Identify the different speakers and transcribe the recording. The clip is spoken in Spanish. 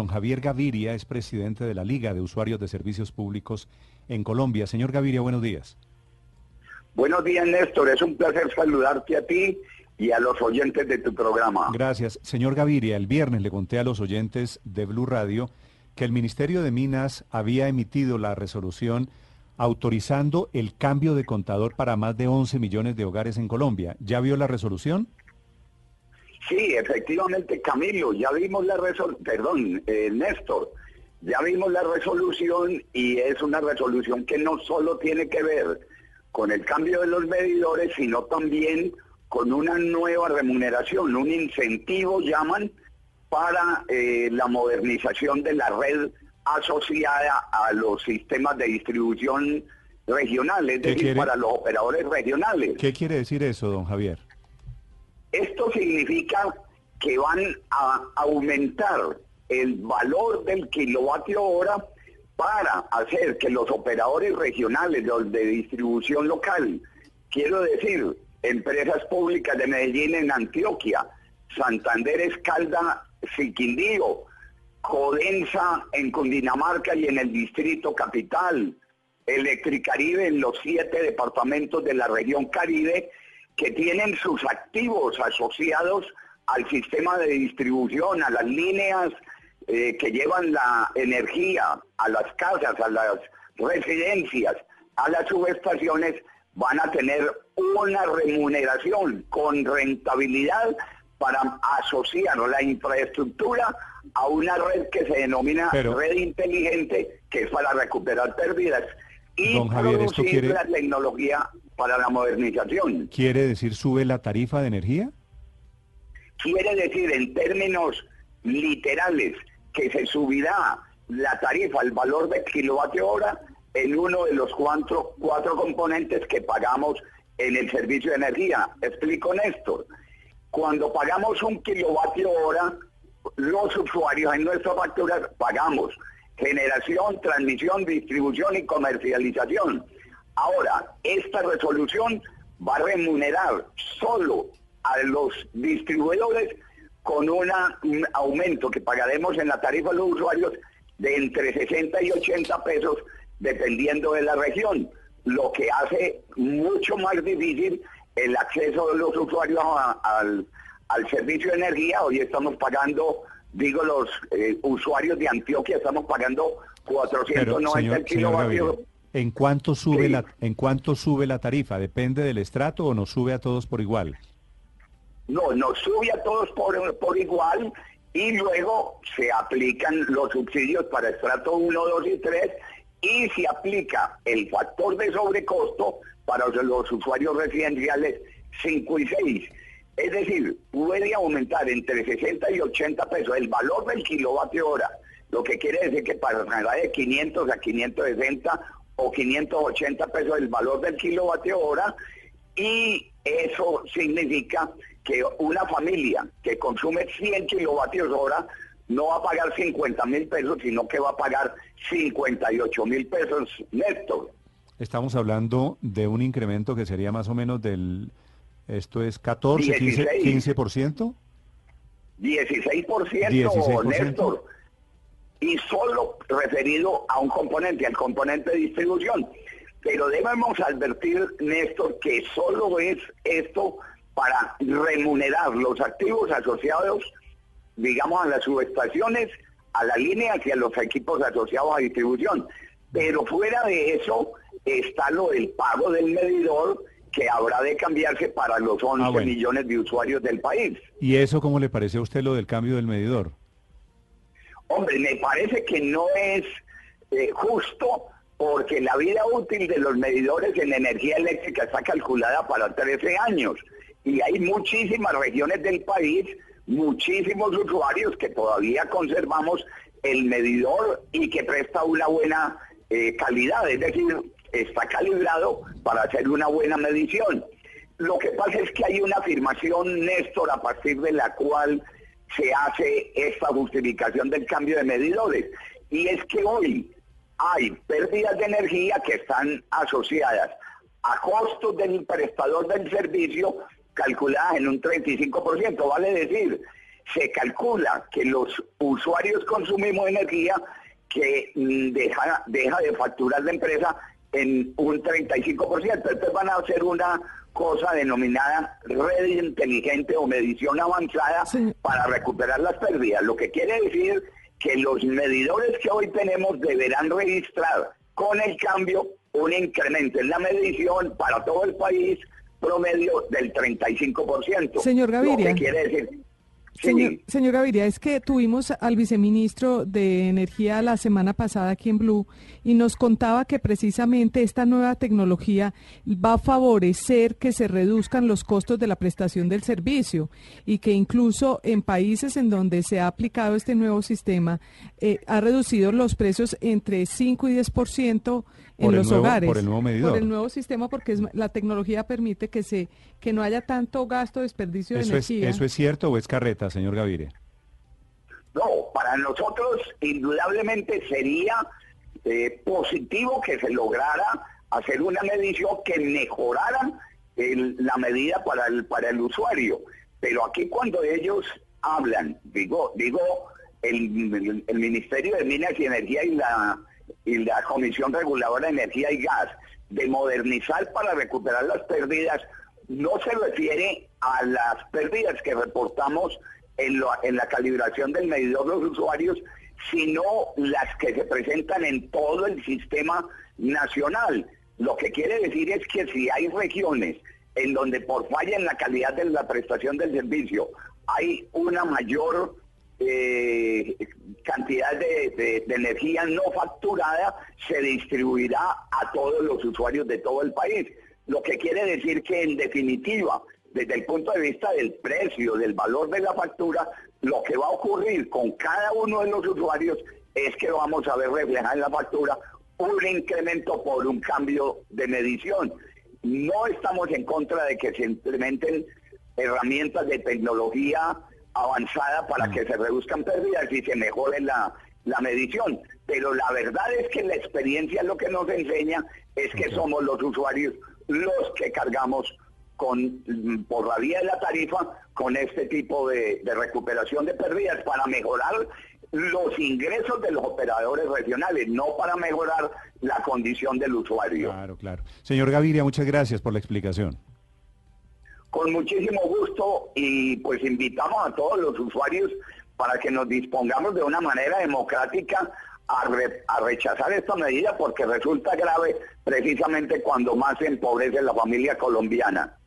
Speaker 1: Don Javier Gaviria es presidente de la Liga de Usuarios de Servicios Públicos en Colombia. Señor Gaviria, buenos días.
Speaker 2: Buenos días, Néstor. Es un placer saludarte a ti y a los oyentes de tu programa.
Speaker 1: Gracias. Señor Gaviria, el viernes le conté a los oyentes de Blue Radio que el Ministerio de Minas había emitido la resolución autorizando el cambio de contador para más de 11 millones de hogares en Colombia. ¿Ya vio la resolución?
Speaker 2: Sí, efectivamente, Camilo, ya vimos la resolución, perdón, eh, Néstor, ya vimos la resolución y es una resolución que no solo tiene que ver con el cambio de los medidores, sino también con una nueva remuneración, un incentivo llaman para eh, la modernización de la red asociada a los sistemas de distribución regionales, es decir, para los operadores regionales.
Speaker 1: ¿Qué quiere decir eso, don Javier?
Speaker 2: Esto significa que van a aumentar el valor del kilovatio hora para hacer que los operadores regionales, de distribución local, quiero decir, empresas públicas de Medellín en Antioquia, Santander Escalda, Siquindío, Codensa en Cundinamarca y en el Distrito Capital, Electricaribe en los siete departamentos de la región Caribe, que tienen sus activos asociados al sistema de distribución, a las líneas eh, que llevan la energía a las casas, a las residencias, a las subestaciones, van a tener una remuneración con rentabilidad para asociar la infraestructura a una red que se denomina red inteligente, que es para recuperar pérdidas y producir la tecnología para la modernización.
Speaker 1: ¿Quiere decir sube la tarifa de energía?
Speaker 2: Quiere decir en términos literales que se subirá la tarifa, el valor de kilovatio hora en uno de los cuatro, cuatro componentes que pagamos en el servicio de energía. Explico, Néstor. Cuando pagamos un kilovatio hora, los usuarios en nuestra factura pagamos generación, transmisión, distribución y comercialización. Ahora, esta resolución va a remunerar solo a los distribuidores con un aumento que pagaremos en la tarifa de los usuarios de entre 60 y 80 pesos dependiendo de la región, lo que hace mucho más difícil el acceso de los usuarios al, servicio de energía. Hoy estamos pagando, digo, los eh, usuarios de Antioquia estamos pagando 490 kilovatios.
Speaker 1: ¿En cuánto sube la en cuánto sube la tarifa? ¿Depende del estrato o nos sube a todos por igual?
Speaker 2: No, nos sube a todos por, por igual y luego se aplican los subsidios para estrato 1, 2 y 3 y se aplica el factor de sobrecosto para los usuarios residenciales 5 y 6. Es decir, puede aumentar entre 60 y 80 pesos el valor del kilovatio hora, lo que quiere decir que para de 500 a 560 o 580 pesos el valor del kilovatio hora y eso significa que una familia que consume 100 kilovatios hora no va a pagar 50 mil pesos, sino que va a pagar 58 mil pesos netos.
Speaker 1: Estamos hablando de un incremento que sería más o menos del, esto es 14, 15, 15%.
Speaker 2: 16%, 16%. Néstor y solo referido a un componente, al componente de distribución. Pero debemos advertir, Néstor, que solo es esto para remunerar los activos asociados, digamos, a las subestaciones, a la línea y a los equipos asociados a distribución. Pero fuera de eso está lo del pago del medidor que habrá de cambiarse para los 11 ah, millones de usuarios del país.
Speaker 1: ¿Y eso cómo le parece a usted lo del cambio del medidor?
Speaker 2: Hombre, me parece que no es eh, justo porque la vida útil de los medidores en energía eléctrica está calculada para 13 años y hay muchísimas regiones del país, muchísimos usuarios que todavía conservamos el medidor y que presta una buena eh, calidad, es decir, está calibrado para hacer una buena medición. Lo que pasa es que hay una afirmación, Néstor, a partir de la cual se hace esta justificación del cambio de medidores. Y es que hoy hay pérdidas de energía que están asociadas a costos del prestador del servicio calculadas en un 35%. Vale decir, se calcula que los usuarios consumimos energía que mm, deja, deja de facturar la empresa en un 35%. Entonces van a hacer una cosa denominada red inteligente o medición avanzada para recuperar las pérdidas. Lo que quiere decir que los medidores que hoy tenemos deberán registrar con el cambio un incremento en la medición para todo el país promedio del 35%.
Speaker 3: Señor Gaviria.
Speaker 2: Lo que quiere decir
Speaker 3: Señor, señor Gaviria, es que tuvimos al viceministro de Energía la semana pasada aquí en Blue y nos contaba que precisamente esta nueva tecnología va a favorecer que se reduzcan los costos de la prestación del servicio y que incluso en países en donde se ha aplicado este nuevo sistema eh, ha reducido los precios entre 5 y 10% en los hogares.
Speaker 1: Por el nuevo medidor.
Speaker 3: Por el nuevo sistema, porque es, la tecnología permite que se que no haya tanto gasto, desperdicio de energía.
Speaker 1: ¿Eso es cierto o es carreta, señor Gavire?
Speaker 2: No, para nosotros indudablemente sería eh, positivo que se lograra hacer una medición que mejorara la medida para el, para el usuario. Pero aquí cuando ellos hablan, digo, digo el, el Ministerio de Minas y Energía y la y la Comisión Reguladora de Energía y Gas de modernizar para recuperar las pérdidas no se refiere a las pérdidas que reportamos en, en la calibración del medidor de los usuarios, sino las que se presentan en todo el sistema nacional. Lo que quiere decir es que si hay regiones en donde por falla en la calidad de la prestación del servicio hay una mayor eh, cantidad de, energía no facturada se distribuirá a todos los usuarios de todo el país. Lo que quiere decir que en definitiva, desde el punto de vista del precio, del valor de la factura, lo que va a ocurrir con cada uno de los usuarios es que vamos a ver reflejada en la factura un incremento por un cambio de medición. No estamos en contra de que se implementen herramientas de tecnología avanzada para mm. que se reduzcan pérdidas y se mejore la, medición. Pero la verdad es que la experiencia lo que nos enseña es que somos los usuarios los que cargamos con por la vía de la tarifa con este tipo de, de recuperación de pérdidas para mejorar los ingresos de los operadores regionales, no para mejorar la condición del usuario.
Speaker 1: Claro, claro. Señor Gaviria, muchas gracias por la explicación.
Speaker 2: Con muchísimo gusto y pues invitamos a todos los usuarios para que nos dispongamos de una manera democrática a, rechazar esta medida porque resulta grave precisamente cuando más se empobrece la familia colombiana.